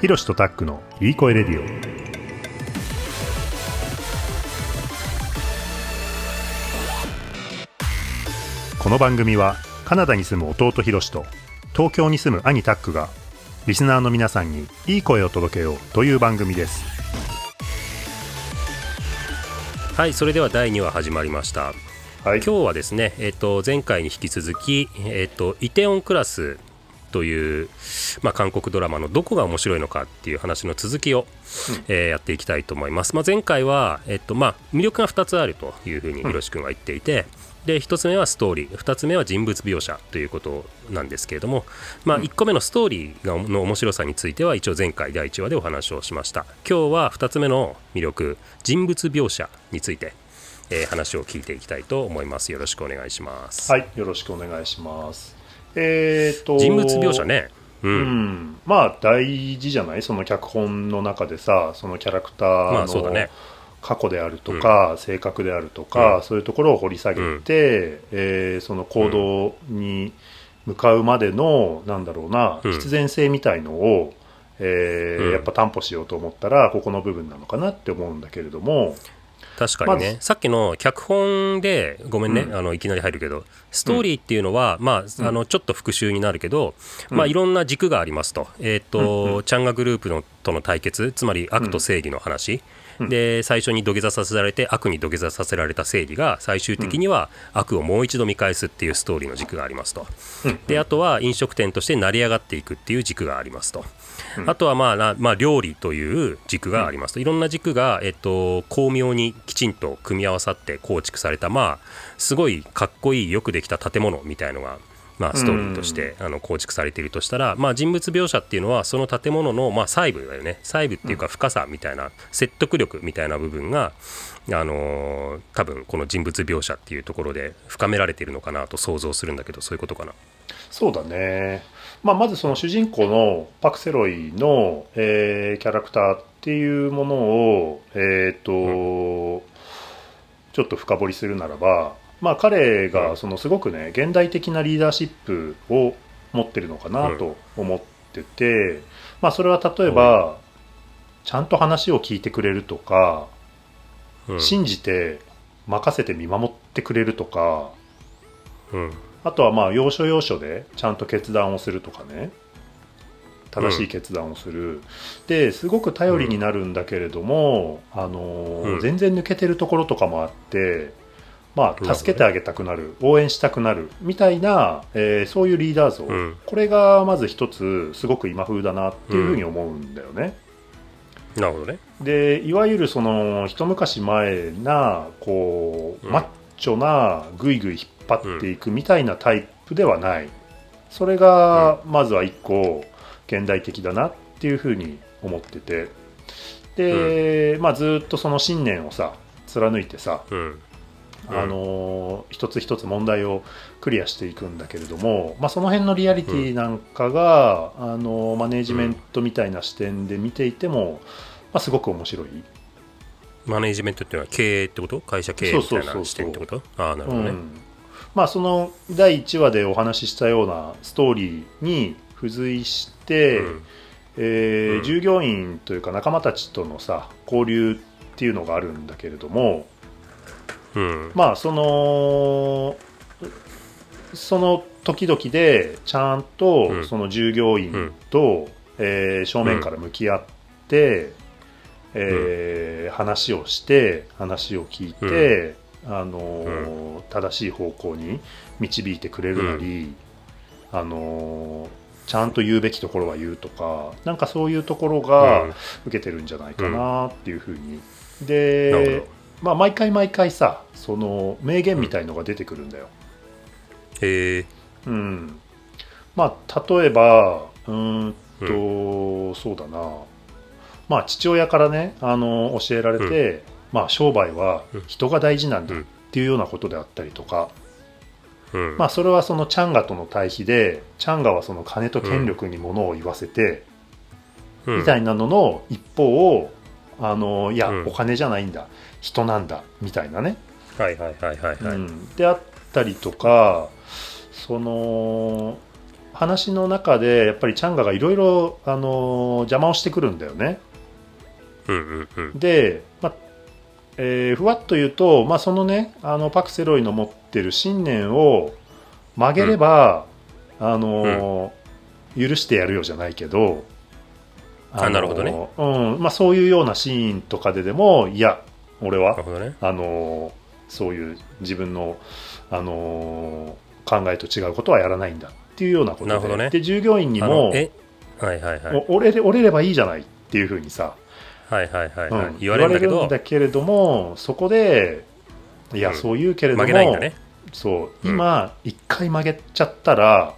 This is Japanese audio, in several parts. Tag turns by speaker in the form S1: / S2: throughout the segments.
S1: ひろしとタックのいい声レディオ。この番組はカナダに住む弟ひろしと東京に住む兄タックがリスナーの皆さんにいい声を届けようという番組です。
S2: はいそれでは第2話始まりました、
S1: はい。
S2: 今日はですね、えっと前回に引き続き、えっとイテオンクラスという、まあ、韓国ドラマのどこが面白いのかっていう話の続きを、えーやっていきたいと思います、まあ、前回は、えっとまあ、魅力が2つあるというふうにひろし君は言っていて、で1つ目はストーリー。2つ目は人物描写ということなんですけれども、まあ、1個目のストーリーがの面白さについては一応前回第1話でお話をしました。今日は2つ目の魅力人物描写について、えー話を聞いていきたいと思います。よろしくお願いします、
S1: はいよろしくお願いしますえー、と
S2: 人物描写ね。う、
S1: うん。ん、まあ大事じゃない？その脚本の中でさそのキャラクターの過去であるとか、性格であるとか、
S2: うん。
S1: そういうところを掘り下げて、えーその行動に向かうまでの、なんだろうな
S2: うん。
S1: 必然性みたいのを、えー
S2: うん。
S1: やっぱ担保しようと思ったらここの部分なのかなって思うんだけれども、
S2: 確かにね、
S1: まず
S2: さっきの脚本でごめんね、
S1: うん。
S2: あのいきなり入るけどストーリーっていうのは、まあ、
S1: うん。
S2: あのちょっと復習になるけど、
S1: うん。
S2: まあ、いろんな軸がありますと,、えーとチャンガグループのとの対決つまり悪と正義の話、
S1: うん
S2: で最初に土下座させられて悪に土下座させられた正義が最終的には悪をもう一度見返すっていうストーリーの軸がありますと。
S1: うん。
S2: であとは飲食店として成り上がっていくっていう軸がありますと、
S1: うん。
S2: あとはまあな、まあ、料理という軸がありますと、いろんな軸が、えっと、巧妙にきちんと組み合わさって構築されたまあすごいかっこいいよくできた建物みたいのがまあ、ストーリーとしてあの構築されているとしたら、まあ、人物描写っていうのはその建物のまあ細部だよね。細部っていうか深さみたいな説得力みたいな部分が、あのー多分この人物描写っていうところで深められているのかなと想像するんだけどそういうことかな。
S1: そうだね、まあ、まずその主人公のパク・セロイの、えーキャラクターっていうものを、えーとちょっと深掘りするならば、まあ、彼がそのすごくね現代的なリーダーシップを持ってるのかなと思ってて、まあ、それは例えば、ちゃんと話を聞いてくれるとか、
S2: うん。
S1: 信じて任せて見守ってくれるとか
S2: うん。
S1: あとはまあ要所要所でちゃんと決断をするとかね。正しい決断をする、ですごく頼りになるんだけれども、あの全然抜けてるところとかもあってまあ助けてあげたくなる応援したくなるみたいな、えーそういうリーダー像、
S2: うん。
S1: これがまず一つすごく今風だなっていうふうに思うんだよね。
S2: なるほどね。
S1: でいわゆるその一昔前なこう、
S2: うん。
S1: マッチョなぐいぐい引っ張っていくみたいなタイプではない、それがまずは一個現代的だなっていうふうに思ってて。で、まあ、ずっとその信念をさ貫いてさ、
S2: うんうん
S1: あのー一つ一つ問題をクリアしていくんだけれども、まあ、その辺のリアリティなんかが、あのーマネージメントみたいな視点で見ていても、まあ、すごく面白い。
S2: マネージメントっていうのは経営ってこと？会社経営みたいな視点ってこと？ああなるほどね。
S1: うん。まあ、その第1話でお話ししたようなストーリーに付随して、
S2: うん。
S1: えー
S2: うん。
S1: 従業員というか仲間たちとのさ交流っていうのがあるんだけれども、
S2: うん。
S1: まあそのその時々でちゃんと
S2: うん。
S1: その従業員と、えー正面から向き合って、えー話をして話を聞いて、あのー正しい方向に導いてくれるなり、あのーちゃんと言うべきところは言うとかなんかそういうところが
S2: うん。
S1: 受けてるんじゃないかなっていうふうに、でまあ、毎回毎回さその名言みたいのが出てくるんだよ。
S2: へえ
S1: うん、まあ例えばうーんと、そうだな。まあ父親からねあの教えられて、まあ商売は人が大事なんだっていうようなことであったりとか、
S2: うん。
S1: まあそれはそのチャンガとの対比でチャンガはその金と権力にものを言わせて、
S2: うん。
S1: みたいなのの一方をあのいや、
S2: うん。
S1: お金じゃないんだ。人なんだ。みたいなね、
S2: はいはいはいはいはい。
S1: うん。であったりとかその話の中でやっぱりチャンガがいろいろあの邪魔をしてくるんだよね。
S2: うんうんうん。
S1: で、まあえーふわっと言うと、まあ、そのねあのパク・セロイの持ってる信念を曲げれば、あの許してやるよじゃないけど
S2: あなるほどね。
S1: うん。まあ、そういうようなシーンとかででもいや俺は
S2: ね。
S1: あのそういう自分の、あの考えと違うことはやらないんだっていうようなことで。
S2: なるほどね。
S1: で従業員に
S2: あ
S1: も
S2: のえはいはいはい。
S1: お折れれ折れればいいじゃないっていうふうにさ、
S2: はいはいはいはい、
S1: うん
S2: 言われるんだけ
S1: れどもそこでいや、
S2: うん。
S1: そう言うけれども
S2: 曲げないんだね。
S1: そう
S2: うん。
S1: 今一、回曲げちゃったら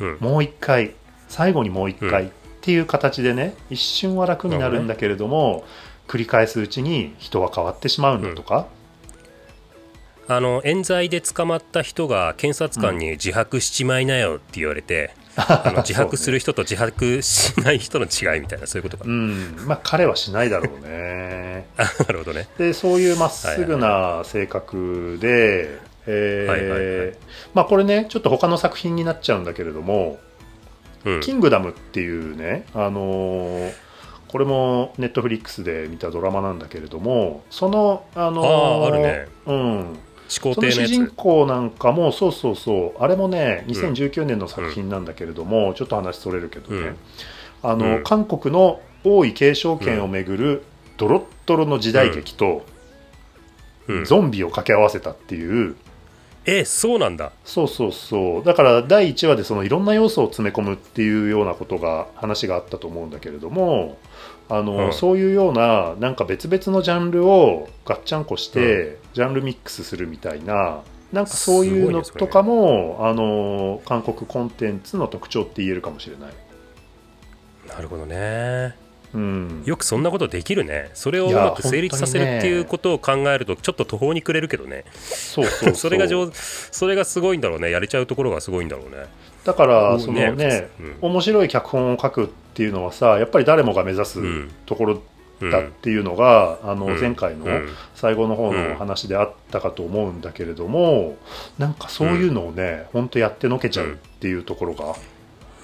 S2: うん。
S1: もう一回最後にもう一回っていう形でね一瞬は楽になるんだけれども、繰り返すうちに人は変わってしまうんだとか、
S2: あの冤罪で捕まった人が検察官に自白しちまいなよって言われて、あの自白する人と自白しない人の違いみたいなそういうことか。
S1: う、ん。まあ彼はしないだろうね。
S2: あなるほどね。
S1: でそういうまっすぐな性格で、えー
S2: はいはいはい。
S1: まあこれねちょっと他の作品になっちゃうんだけれども、
S2: うん。
S1: キングダムっていうね、あのーこれもネットフリックスで見たドラマなんだけれどもその、あのー
S2: あーあるね。
S1: うん、の主人公なんかもそうそうそう。あれもね2019年の作品なんだけれども、ちょっと話それるけどね、
S2: うん。
S1: あの
S2: うん。
S1: 韓国の王位継承権をめぐるドロッドロの時代劇と、
S2: うん。
S1: ゾンビを掛け合わせたっていう
S2: えそうなんだ。
S1: そうそうそう。だから第1話でそのいろんな要素を詰め込むっていうようなことが話があったと思うんだけれどもあの、
S2: うん。
S1: そういうようななんか別々のジャンルをガッチャンコして、ジャンルミックスするみたいななんかそういうのとかも、あの韓国コンテンツの特徴って言えるかもしれない。
S2: なるほどね
S1: うん、
S2: よくそんなことできるね。それをうまく成立させるっていうことを考えるとちょっと途方に暮れるけどね。
S1: そうそうそ
S2: れが上それがすごいんだろうね。やれちゃうところがすごいんだろうね。
S1: だからそのね
S2: うん。
S1: 面白い脚本を書くっていうのはさやっぱり誰もが目指す
S2: うん。
S1: ところ
S2: うん
S1: だっていうのが、あの
S2: うん。
S1: 前回の
S2: うん。
S1: 最後の方の話であったかと思うんだけれども、なんかそういうのをね、本当やってのけちゃうっていうところが、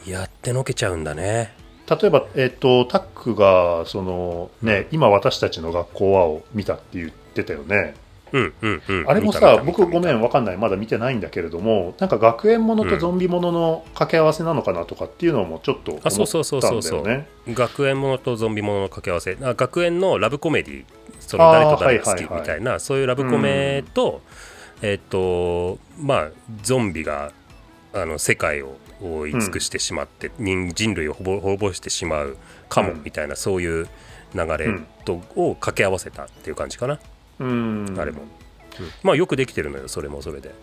S2: やってのけちゃうんだね
S1: 例えば、えっとタックがその、ね、今私たちの学校はを見たって言ってたよね。
S2: うんうんうん。
S1: あれもさ僕ごめ
S2: 見
S1: んわかんない。まだ見てないんだけれどもなんか学園ものとゾンビものの掛け合わせなのかなとかっていうのもちょっと思った
S2: あそうそうそうそうそう。
S1: んだよね。
S2: た学園ものとゾンビものの掛け合わせ。あ学園のラブコメディその誰と誰が好きみたいなそういうラブコメと、えっとまあゾンビがあの世界を覆い尽くしてしまって、人人類をほぼ滅ぼしてしまうかも
S1: うん。
S2: みたいな、そういう流れと、を掛け合わせたっていう感じかな、
S1: うん。
S2: あれも、うん。まあよくできてるのよそれもそれで。
S1: よ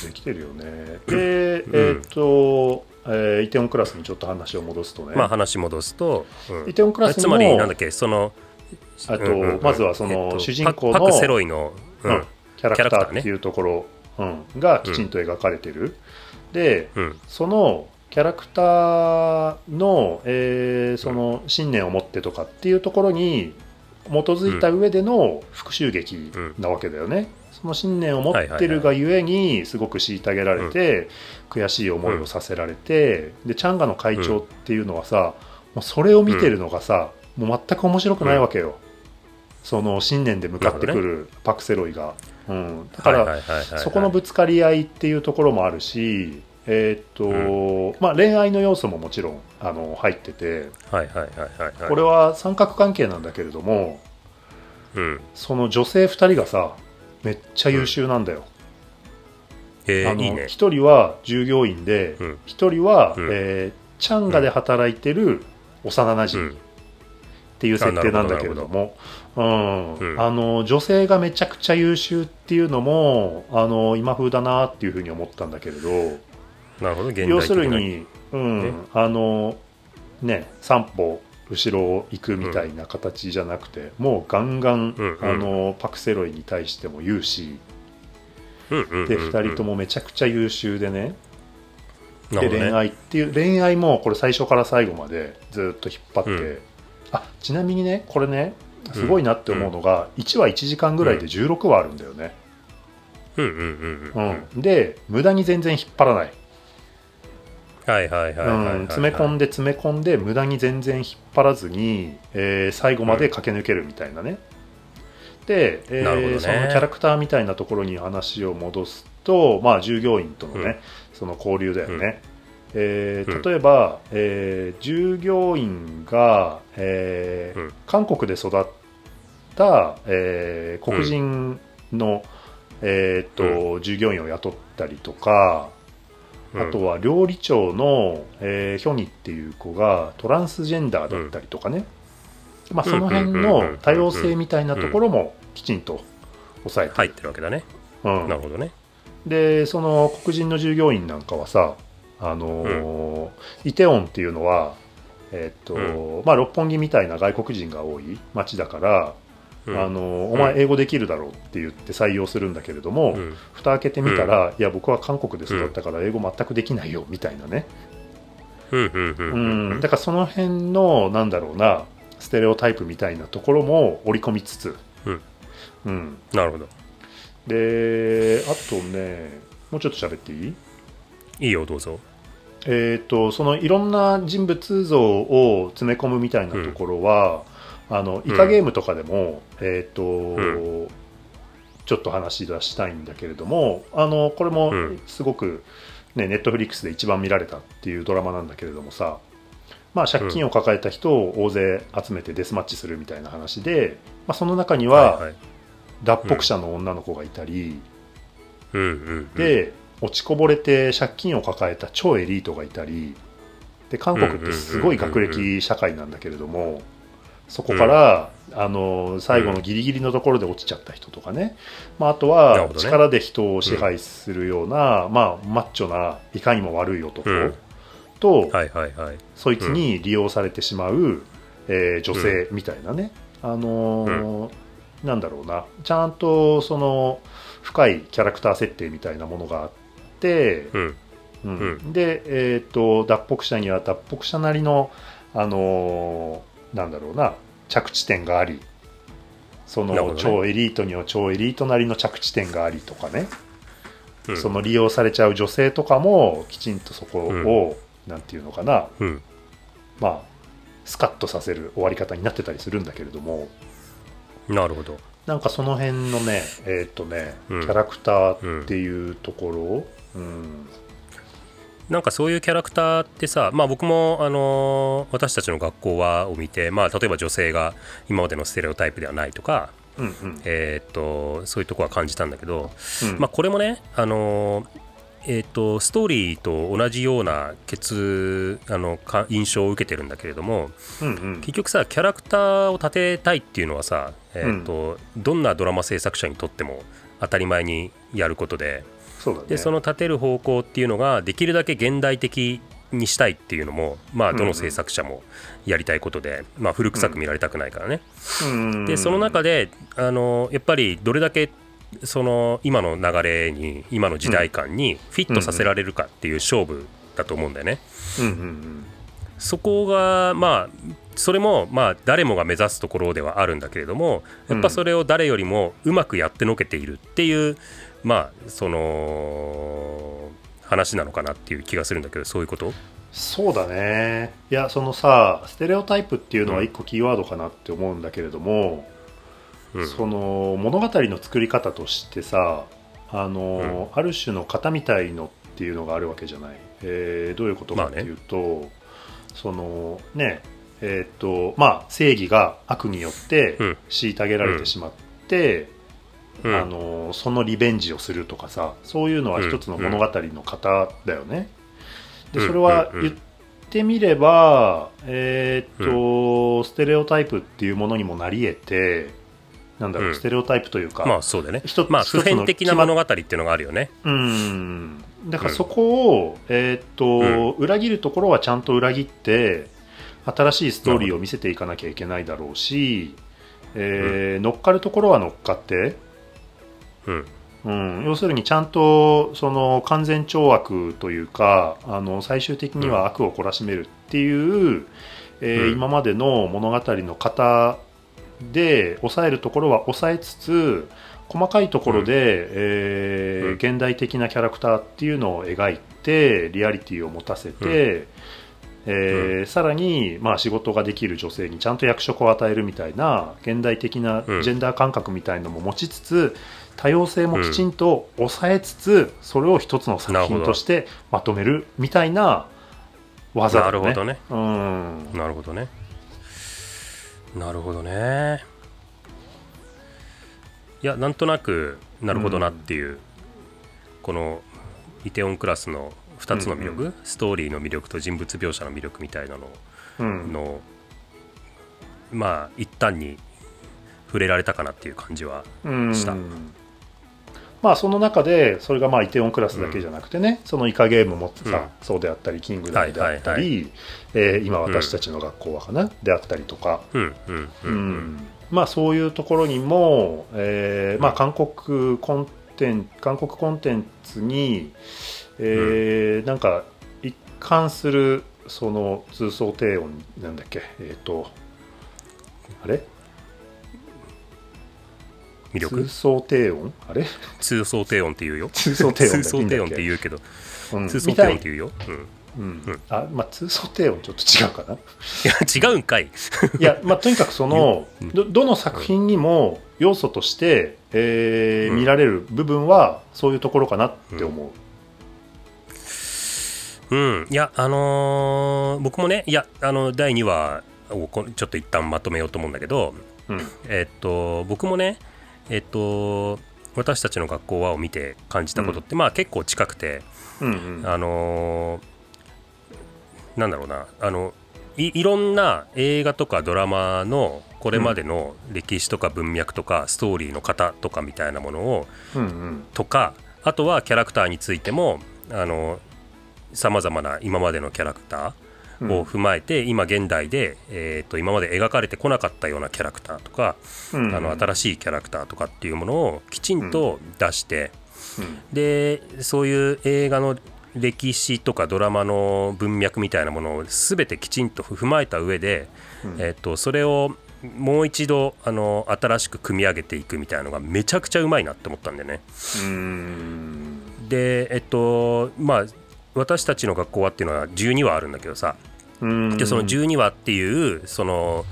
S1: くできてるよね。で、えっ、と、えーイテオンクラスにちょっと話を戻すとね、
S2: まあ話戻すと、うん。
S1: イテオンクラスに
S2: つ
S1: も
S2: まりなんだっけその
S1: あと
S2: うんうんうん。
S1: まずはその
S2: えっと
S1: 主人公の
S2: パパク・セロイの、う
S1: うん。んキャラクタ
S2: ー
S1: っていうところ、うん。がきちんと描かれてる。で、
S2: うん。
S1: そのキャラクターの,、えーその信念を持ってとかっていうところに基づいた上での復讐劇なわけだよね。その信念を持ってるがゆえにすごく虐げられて、悔しい思いをさせられて、でチャンガの会長っていうのはさ、もうそれを見てるのがさ、もう全く面白くないわけよ。その信念で向かってく
S2: る
S1: パク・セロイが。うん、だから、そこのぶつかり合いっていうところもあるし、えーっとまあ、恋愛の要素ももちろんあの入っててこれは三角関係なんだけれども
S2: うん。
S1: その女性2人がさめっちゃ優秀なんだよ。
S2: へ
S1: あの
S2: えいいね。
S1: 1人は従業員で、
S2: うん。
S1: 1人は、
S2: うん。
S1: えーチャンガで働いてる幼なじみっていう設定なんだけれども、うん
S2: うん。
S1: あの女性がめちゃくちゃ優秀っていうのもあの今風だなっていうふうに思ったんだけれど。
S2: なるほど
S1: 要するに、うん。
S2: ね。
S1: あのね3歩後ろを行くみたいな形じゃなくて、もうガンガン、
S2: うんうん。
S1: あのパク・セロイに対しても言うし、
S2: うんうんうんうん。
S1: で2人ともめちゃくちゃ優秀でね,、で
S2: ね
S1: 愛っていう恋愛もこれ最初から最後までずっと引っ張って、
S2: うん
S1: あちなみにねこれねすごいなって思うのが、1話1時間ぐらいで16話あるんだよね、
S2: うんうんうん
S1: う
S2: うん。ん。
S1: で無駄に全然引っ張らない。
S2: はいはいはいはいはい、はい。
S1: うん。詰め込んで詰め込んで無駄に全然引っ張らずに、えー最後まで駆け抜けるみたいなね、で、えー
S2: なるほどね。
S1: そのキャラクターみたいなところに話を戻すと、まあ、従業員とのね、
S2: うん。
S1: その交流だよね、えー
S2: うん。
S1: 例えば、えー従業員が、えー
S2: うん。
S1: 韓国で育った、えー黒人の、えーっと従業員を雇ったりとか、あとは料理長の、えーヒョニっていう子がトランスジェンダーだったりとかね、まあ、その辺
S2: うんうんうん
S1: の
S2: うん。
S1: 多様性みたいなところもきちんと抑えて
S2: 入ってるわけだね、
S1: うん。
S2: なるほどね。
S1: でその黒人の従業員なんかはさあのーイテウォンっていうのは、えーっとまあ、六本木みたいな外国人が多い街だから、
S2: うん。
S1: あのーお前英語できるだろうって言って採用するんだけれども、
S2: うん。
S1: 蓋開けてみたら、いや僕は韓国で育ったから英語全くできないよみたいなね、
S2: うんうんうん
S1: う
S2: うん
S1: ん、だからその辺のなんだろうなステレオタイプみたいなところも織り込みつつ、
S2: うん。
S1: うん、
S2: なるほど。
S1: であとねもうちょっと喋っていい？
S2: いいよどうぞ
S1: えー、とそのいろんな人物像を詰め込むみたいなところは、あのイカゲームとかでも、えーと
S2: う
S1: ちょっと話し出したいんだけれどもあのこれも
S2: うん。
S1: すごく、ね、ネットフリックスで一番見られたっていうドラマなんだけれどもさ、まあ、借金を抱えた人を大勢集めてデスマッチするみたいな話で、まあ、その中には
S2: はいはい。
S1: 脱北者の女の子がいたり、
S2: うんうんうん。
S1: で落ちこぼれて借金を抱えた超エリートがいたりで韓国ってすごい学歴社会なんだけれどもそこから、あの最後のギリギリのところで落ちちゃった人とかね、まあ、あとは力で人を支配するような、まあ、マッチョないかにも悪い男
S2: うん。
S1: と、
S2: はいはいはい。
S1: そいつに利用されてしまう、えー女性みたいなね、あのーなんだろうな。ちゃんとその深いキャラクター設定みたいなものがあって、
S2: うん。
S1: うん。
S2: う
S1: で、えー、と脱北者には脱北者なりの、あのーなんだろうな着地点がありその
S2: ね。
S1: 超エリートには超エリートなりの着地点がありとかね、
S2: うん。
S1: その利用されちゃう女性とかもきちんとそこを、なんていうのかな
S2: うん。
S1: まあスカッとさせる終わり方になってたりするんだけれども。
S2: なるほど。
S1: なんかその辺のねえーっ、とね、
S2: うん。
S1: キャラクターっていうところ、うん。
S2: なんかそういうキャラクターってさ、まあ、僕も、あのー私たちの学校はを見て、まあ、例えば女性が今までのステレオタイプではないとか、
S1: うんうん。
S2: えーっとそういうとこは感じたんだけど、
S1: うん。
S2: まあ、これもね、あのーえーっとストーリーと同じような結あのか印象を受けてるんだけれども
S1: うんうん。
S2: 結局さキャラクターを立てたいっていうのはさ、えーっとどんなドラマ制作者にとっても当たり前にやることで。
S1: そね
S2: でその立てる方向っていうのができるだけ現代的にしたいっていうのもまあどの制作者もやりたいことで、まあ、古臭く見られたくないからね。
S1: うん
S2: でその中であのやっぱりどれだけその今の流れに今の時代感にフィットさせられるかっていう勝負だと思うんだよね。
S1: うんうん
S2: そこがまあそれもまあ誰もが目指すところではあるんだけれどもやっぱそれを誰よりもうまくやってのけているっていうまあその話なのかなっていう気がするんだけどそういうこと？
S1: そうだね。いやそのさステレオタイプっていうのは一個キーワードかなって思うんだけれども、
S2: うん。
S1: その物語の作り方としてさあの、ある種の型みたいのっていうのがあるわけじゃない、えーどういうことかっていうと、そのねえーっとまあ正義が悪によって
S2: うん。
S1: 虐げられてしまって、
S2: うん
S1: あのそのリベンジをするとかさそういうのは一つの物語の型だよね。で
S2: うん。
S1: それは
S2: うん。うん。
S1: 言ってみれば、えーっとステレオタイプっていうものにもなり得てなんだろう、
S2: うん。
S1: ステレオタイプというか、
S2: まあそうだね。
S1: 一つ
S2: まあ普遍的な物語っていうのがあるよね。
S1: うん。だからそこを、えーっと裏切るところはちゃんと裏切って新しいストーリーを見せていかなきゃいけないだろうし、えー乗っかるところは乗っかって、
S2: うん。
S1: うん、要するにちゃんとその完全懲悪というかあの最終的には悪を懲らしめるっていう、えー
S2: うん。
S1: 今までの物語の型で抑えるところは抑えつつ細かいところで、えー
S2: うん。
S1: 現代的なキャラクターっていうのを描いてリアリティを持たせて、えーさらに、まあ、仕事ができる女性にちゃんと役職を与えるみたいな現代的なジ
S2: うん。
S1: ェンダー感覚みたいのも持ちつつ多様性もきちんと抑えつつ、それを一つの作品としてまとめるみたいな技だね。
S2: なるほどね。
S1: うん。
S2: なるほどね。なるほどね。いやなんとなくなるほどなっていう、このイテオンクラスの2つの魅力、
S1: うん
S2: ストーリーの魅力と人物描写の魅力みたいなの？
S1: うん。
S2: のまあ一旦に触れられたかなっていう感じは
S1: うん。
S2: した
S1: まあその中でそれがまあイテオンクラスだけじゃなくてね、そのイカゲームもさ、
S2: うん。
S1: そうであったりキングダムであったり、
S2: はいはい
S1: えー今私たちの学校はかな、であったりとか、
S2: うんうんう
S1: うん。ん。まあそういうところにも、えーまあ、韓国コンテン韓国コンテンツに、えーなんか一貫するその通奏低音なんだっけ？えっ、とあれ？
S2: 魅力？
S1: 通奏低音？あれ？
S2: 通奏低音って言うよ。
S1: 通奏低音だ
S2: 通奏低音って
S1: う、
S2: 言うけど。
S1: うん。
S2: 通奏低音って言うよ、うん、
S1: うん。
S2: うん。
S1: あまあ通奏低音ちょっと違うかな。
S2: いや違うんかい。
S1: いやまあとにかくその
S2: う。ん
S1: どどの作品にも要素として、えー
S2: うん。
S1: 見られる部分はそういうところかなって思う、
S2: うん、いや、あのー僕もね、いや、あの第2話をこちょっと一旦まとめようと思うんだけど、
S1: うん。
S2: えっと、僕もね、えっと、私たちの学校はを見て感じたことって、まあ結構近くて、
S1: うんうん。
S2: あのーなんだろうな、あのいいろんな映画とかドラマのこれまでの歴史とか文脈とかストーリーの型とかみたいなものを
S1: うんうん。
S2: とかあとはキャラクターについてもあのさまざまな今までのキャラクターを踏まえて、今現代で、えー、と今まで描かれてこなかったようなキャラクターとか、
S1: うん。
S2: あの新しいキャラクターとかっていうものをきちんと出して、
S1: うん。
S2: でそういう映画の歴史とかドラマの文脈みたいなものを全てきちんと踏まえた上で、
S1: うん。
S2: えー、とそれをもう一度あの新しく組み上げていくみたいなのがめちゃくちゃうまいなって思ったんでね。
S1: うん。
S2: でえっとまあ私たちの学校はっていうのは12話あるんだけどさ。
S1: うん。
S2: でその12話っていうその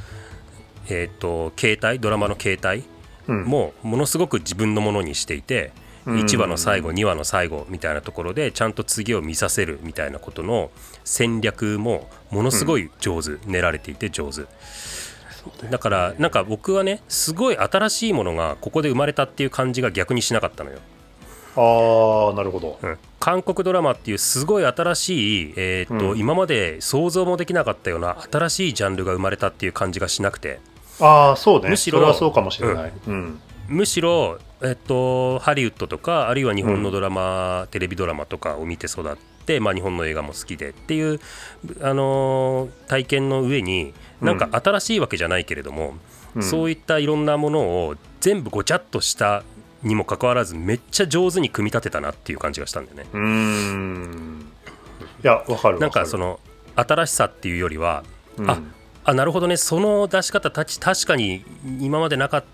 S2: えっと形態ドラマの形態
S1: うん。
S2: もものすごく自分のものにしていて
S1: うん。
S2: 1話の最後2話の最後みたいなところでちゃんと次を見させるみたいなことの戦略もものすごい上手練られていて上手。だからなんか僕はねすごい新しいものがここで生まれたっていう感じが逆にしなかったのよ。
S1: ああなるほど。
S2: うん韓国ドラマっていうすごい新しい、えーっと
S1: うん。
S2: 今まで想像もできなかったような新しいジャンルが生まれたっていう感じがしなくて。
S1: ああそうね。
S2: むしろ
S1: それはそうかもしれない、うん。
S2: むしろ、えっと、ハリウッドとかあるいは日本のドラマ、テレビドラマとかを見て育って、まあ、日本の映画も好きでっていう、あのー体験の上になんか新しいわけじゃないけれども、
S1: うん。
S2: そういったいろんなものを全部ごちゃっとしたにもかかわらずめっちゃ上手に組み立てたなっていう感じがしたんだよね。
S1: うーん。いやわかる
S2: なんかその新しさっていうよりは
S1: うん。
S2: ああなるほどね。その出し方たち確かに今までなかっ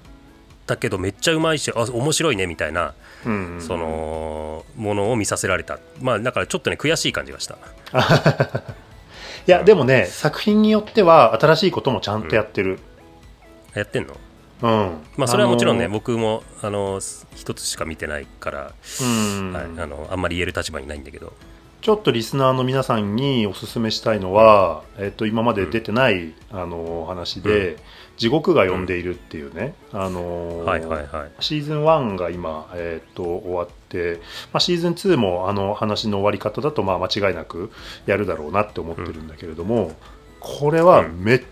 S2: たけどめっちゃうまいしあ面白いねみたいな、
S1: うんうん
S2: そのものを見させられた。まあだからちょっとね悔しい感じがした。
S1: いやでもね作品によっては新しいこともちゃんとやってる。
S2: やってんの？
S1: うん、
S2: まあそれはもちろんね、
S1: あの
S2: 僕もあの一つしか見てないから、
S1: うん。
S2: はい、あのあんまり言える立場にないんだけど。
S1: ちょっとリスナーの皆さんにお勧めしたいのは、えっと、今まで出てない、あの話で、地獄が呼んでいるっていうね、あの
S2: はいはいはい。
S1: シーズン1が今、えっと終わって、まあ、シーズン2もあの話の終わり方だとまあ間違いなくやるだろうなって思ってるんだけれども、これはめっ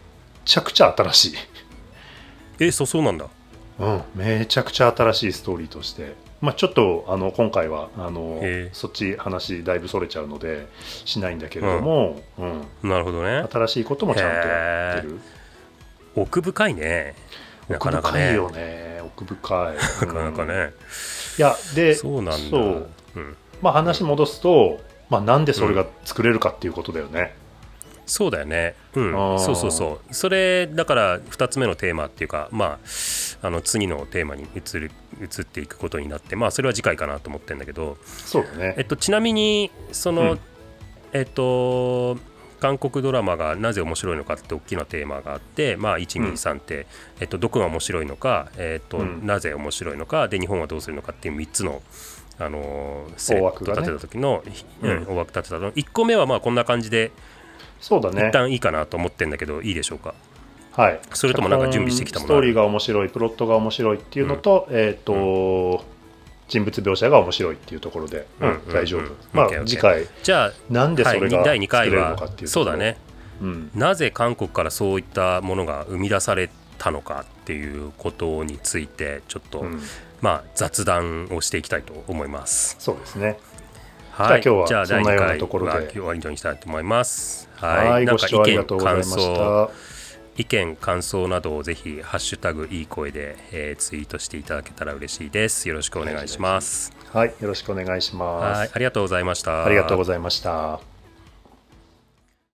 S1: ちゃくちゃ新しい、
S2: えそうそうなんだ。
S1: うん、めちゃくちゃ新しいストーリーとして、まあ、ちょっとあの今回はあのそっち話だいぶそれちゃうのでしないんだけれども、うん。
S2: なるほどね。
S1: 新しいこともちゃんとやってる。
S2: 奥深いね。な
S1: 奥
S2: かなかね。
S1: 深いよね。奥深い。
S2: なかなか
S1: うん
S2: ね、
S1: いやで
S2: そうなんだ。
S1: そう。
S2: うん。
S1: まあ、話戻すと、まあ、なんでそれが作れるかっていうことだよね、
S2: そうだよね。うん。そうそうそう。それだから2つ目のテーマっていうかまああの次のテーマに移る移っていくことになってまあそれは次回かなと思ってるんだけど。
S1: そうだね。
S2: えっとちなみにその、
S1: うん。
S2: えっと韓国ドラマがなぜ面白いのかって大きなテーマがあって、まあ、123って、えっと、どこが面白いのか、えっと
S1: うん。
S2: なぜ面白いのかで日本はどうするのかっていう3つの、あのーセレクト立てた時の、
S1: うん
S2: うん。大枠立てたの1個目はまあこんな感じで
S1: そうだね。
S2: 一旦いいかなと思ってるんだけど、いいでしょうか？
S1: はい。
S2: それともなんか準備してきたもの
S1: ストーリーが面白いプロットが面白いっていうのと、えっ、と、人物描写が面白いっていうところで、うん。
S2: うん
S1: 大丈夫、
S2: うん。
S1: まあ
S2: OK OK
S1: 次回
S2: じゃあ
S1: なんでそれが
S2: はい、第2
S1: 作れるのかっていう
S2: そうだね。
S1: うん。
S2: なぜ韓国からそういったものが生み出されたのかっていうことについてちょっと、
S1: うん。
S2: まあ、雑談をしていきたいと思います。
S1: そうですね。
S2: はい、
S1: じゃあ今日は
S2: じゃあ第2
S1: そんなような
S2: 回
S1: ところで。
S2: は今日は以上にしたいと思います。
S1: はい
S2: はい、
S1: ご視聴ありが
S2: 見
S1: とうございまし
S2: 感想
S1: た
S2: 意見感想などをぜひハッシュタグいい声で、えーツイートしていただけたら嬉しいです。よろしくお願いします。
S1: はいよろしくお願いします
S2: はい、ありがとうございました。
S1: ありがとうございました